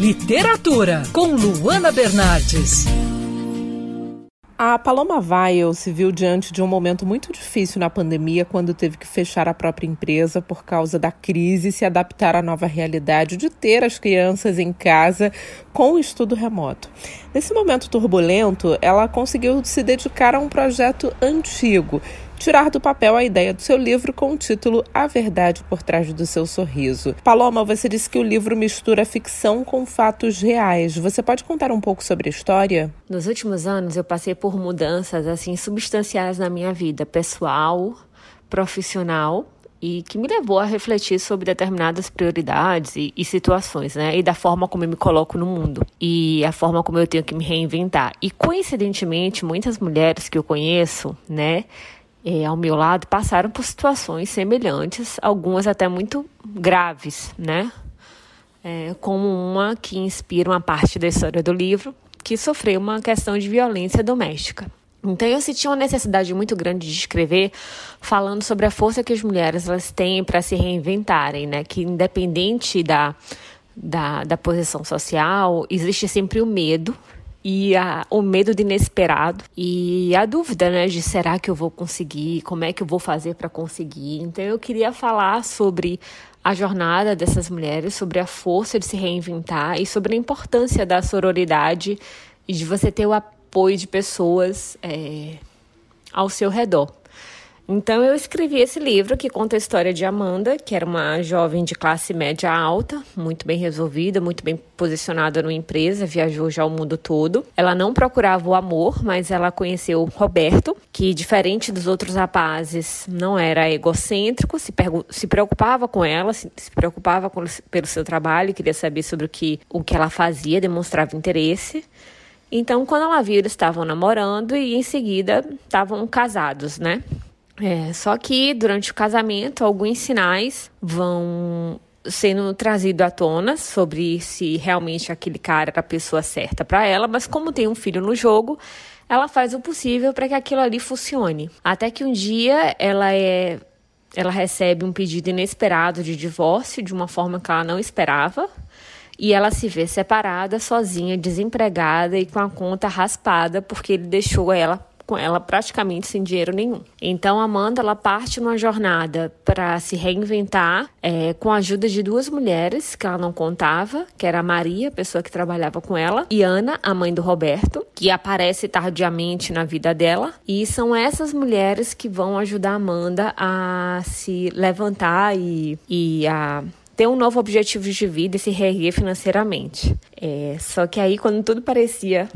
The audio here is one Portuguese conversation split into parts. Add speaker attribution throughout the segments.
Speaker 1: Literatura, com Luana Bernardes.
Speaker 2: A Paloma Weil se viu diante de um momento muito difícil na pandemia quando teve que fechar a própria empresa por causa da crise e se adaptar à nova realidade de ter as crianças em casa com o estudo remoto. Nesse momento turbulento, ela conseguiu se dedicar a um projeto antigo tirar do papel a ideia do seu livro com o título A Verdade por Trás do Seu Sorriso. Paloma, você disse que o livro mistura ficção com fatos reais. Você pode contar um pouco sobre a história?
Speaker 3: Nos últimos anos, eu passei por mudanças assim substanciais na minha vida pessoal, profissional e que me levou a refletir sobre determinadas prioridades e, e, situações, né? E da forma como eu me coloco no mundo e a forma como eu tenho que me reinventar. E coincidentemente, muitas mulheres que eu conheço, né, é, ao meu lado passaram por situações semelhantes, algumas até muito graves, né? É, como uma que inspira uma parte da história do livro, que sofreu uma questão de violência doméstica. Então eu senti uma necessidade muito grande de escrever falando sobre a força que as mulheres elas têm para se reinventarem, né? Que independente da, da, da posição social, existe sempre o medo e a, o medo de inesperado e a dúvida, né, de será que eu vou conseguir, como é que eu vou fazer para conseguir. Então eu queria falar sobre a jornada dessas mulheres, sobre a força de se reinventar e sobre a importância da sororidade e de você ter o apoio de pessoas é, ao seu redor. Então eu escrevi esse livro que conta a história de Amanda, que era uma jovem de classe média alta, muito bem resolvida, muito bem posicionada numa empresa, viajou já o mundo todo. Ela não procurava o amor, mas ela conheceu Roberto, que diferente dos outros rapazes, não era egocêntrico, se, se preocupava com ela, se, se preocupava com, pelo seu trabalho, queria saber sobre o que, o que ela fazia, demonstrava interesse. Então, quando ela viu, eles estavam namorando e em seguida estavam casados, né? É, só que durante o casamento, alguns sinais vão sendo trazidos à tona sobre se realmente aquele cara era a pessoa certa para ela, mas como tem um filho no jogo, ela faz o possível para que aquilo ali funcione. Até que um dia ela é ela recebe um pedido inesperado de divórcio de uma forma que ela não esperava. E ela se vê separada, sozinha, desempregada e com a conta raspada porque ele deixou ela com ela praticamente sem dinheiro nenhum. Então Amanda ela parte numa jornada para se reinventar é, com a ajuda de duas mulheres que ela não contava, que era a Maria, a pessoa que trabalhava com ela, e Ana, a mãe do Roberto, que aparece tardiamente na vida dela. E são essas mulheres que vão ajudar Amanda a se levantar e, e a ter um novo objetivo de vida e se reerguer financeiramente. É, só que aí, quando tudo parecia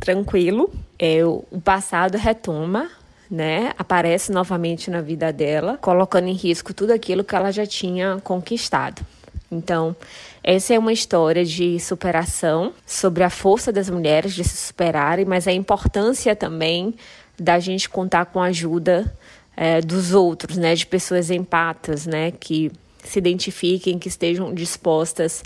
Speaker 3: tranquilo, é, o passado retoma né, aparece novamente na vida dela, colocando em risco tudo aquilo que ela já tinha conquistado. Então, essa é uma história de superação, sobre a força das mulheres de se superarem, mas a importância também da gente contar com a ajuda é, dos outros, né, de pessoas empatas, né, que se identifiquem, que estejam dispostas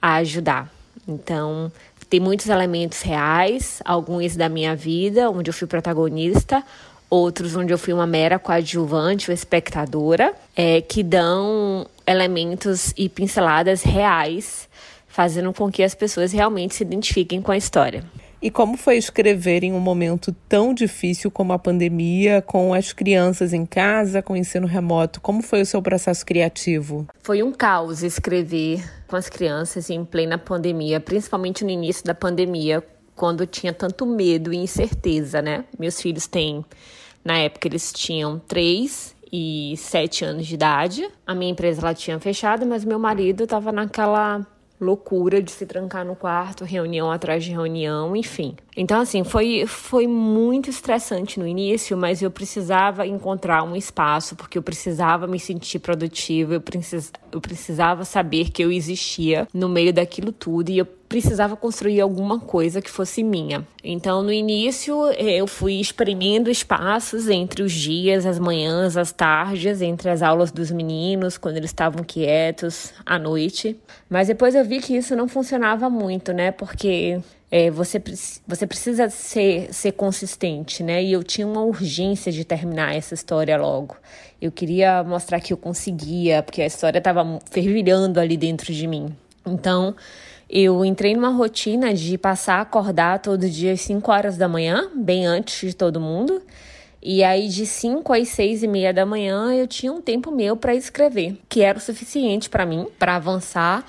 Speaker 3: a ajudar. Então, tem muitos elementos reais, alguns da minha vida, onde eu fui protagonista, outros onde eu fui uma mera coadjuvante ou espectadora, é, que dão elementos e pinceladas reais, fazendo com que as pessoas realmente se identifiquem com a história.
Speaker 2: E como foi escrever em um momento tão difícil como a pandemia, com as crianças em casa, com o ensino remoto? Como foi o seu processo criativo?
Speaker 3: Foi um caos escrever com as crianças em plena pandemia, principalmente no início da pandemia, quando tinha tanto medo e incerteza, né? Meus filhos têm, na época, eles tinham três e sete anos de idade. A minha empresa ela tinha fechado, mas meu marido estava naquela loucura de se trancar no quarto, reunião atrás de reunião, enfim. Então, assim, foi, foi muito estressante no início, mas eu precisava encontrar um espaço, porque eu precisava me sentir produtiva, eu, precis, eu precisava saber que eu existia no meio daquilo tudo e eu precisava construir alguma coisa que fosse minha. Então, no início, eu fui experimento espaços entre os dias, as manhãs, as tardes, entre as aulas dos meninos, quando eles estavam quietos, à noite. Mas depois eu vi que isso não funcionava muito, né? Porque é, você, você precisa ser, ser consistente, né? E eu tinha uma urgência de terminar essa história logo. Eu queria mostrar que eu conseguia, porque a história estava fervilhando ali dentro de mim. Então, Eu entrei numa rotina de passar a acordar todo dia às 5 horas da manhã, bem antes de todo mundo. E aí, de 5 às 6 e meia da manhã, eu tinha um tempo meu para escrever, que era o suficiente para mim, para avançar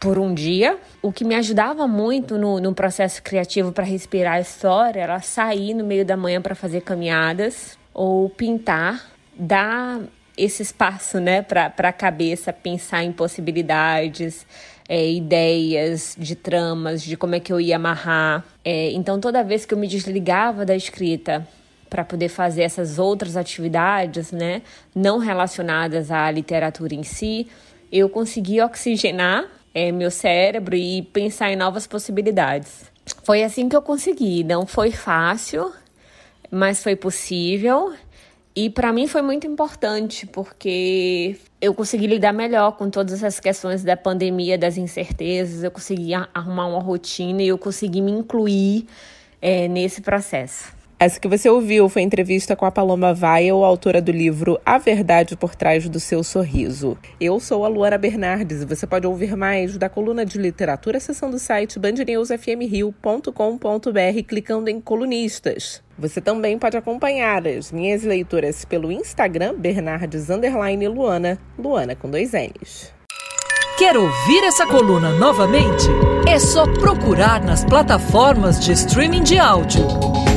Speaker 3: por um dia. O que me ajudava muito no, no processo criativo para respirar a história era sair no meio da manhã para fazer caminhadas ou pintar, dar esse espaço né, para a cabeça pensar em possibilidades, é, ideias de tramas, de como é que eu ia amarrar. É, então, toda vez que eu me desligava da escrita para poder fazer essas outras atividades, né, não relacionadas à literatura em si, eu conseguia oxigenar é, meu cérebro e pensar em novas possibilidades. Foi assim que eu consegui. Não foi fácil, mas foi possível. E para mim foi muito importante, porque eu consegui lidar melhor com todas essas questões da pandemia, das incertezas, eu consegui arrumar uma rotina e eu consegui me incluir é, nesse processo.
Speaker 2: Essa que você ouviu foi entrevista com a Paloma Weil, autora do livro A Verdade por Trás do Seu Sorriso. Eu sou a Luana Bernardes e você pode ouvir mais da coluna de literatura, seção do site bandnewsfmrio.com.br clicando em colunistas. Você também pode acompanhar as minhas leituras pelo Instagram, Bernardes Luana, Luana com dois N's.
Speaker 1: Quer ouvir essa coluna novamente? É só procurar nas plataformas de streaming de áudio.